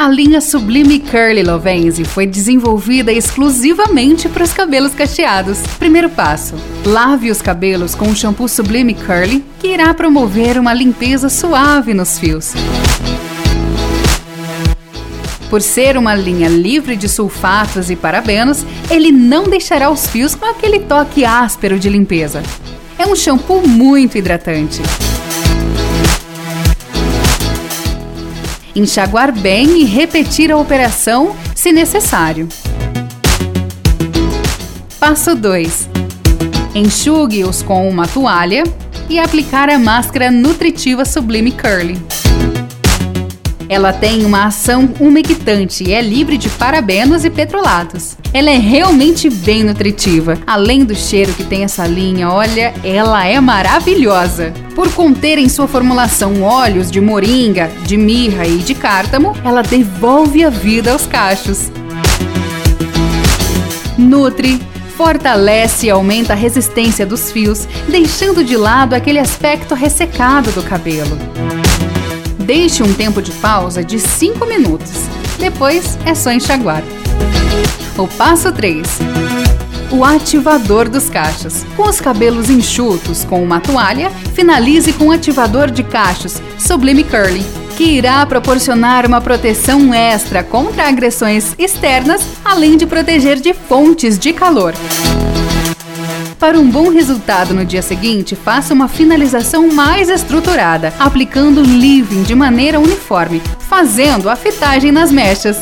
A linha Sublime Curly Lovense foi desenvolvida exclusivamente para os cabelos cacheados. Primeiro passo: lave os cabelos com o shampoo Sublime Curly, que irá promover uma limpeza suave nos fios. Por ser uma linha livre de sulfatos e parabenos, ele não deixará os fios com aquele toque áspero de limpeza. É um shampoo muito hidratante. Enxaguar bem e repetir a operação se necessário. Passo 2. Enxugue-os com uma toalha e aplicar a máscara nutritiva Sublime Curly. Ela tem uma ação umectante e é livre de parabenos e petrolatos. Ela é realmente bem nutritiva. Além do cheiro que tem essa linha, olha, ela é maravilhosa. Por conter em sua formulação óleos de moringa, de mirra e de cártamo, ela devolve a vida aos cachos. Nutre, fortalece e aumenta a resistência dos fios, deixando de lado aquele aspecto ressecado do cabelo. Deixe um tempo de pausa de 5 minutos. Depois é só enxaguar. O passo 3. O ativador dos cachos. Com os cabelos enxutos com uma toalha, finalize com o ativador de cachos Sublime Curly, que irá proporcionar uma proteção extra contra agressões externas, além de proteger de fontes de calor. Para um bom resultado no dia seguinte, faça uma finalização mais estruturada, aplicando living de maneira uniforme, fazendo a fitagem nas mechas.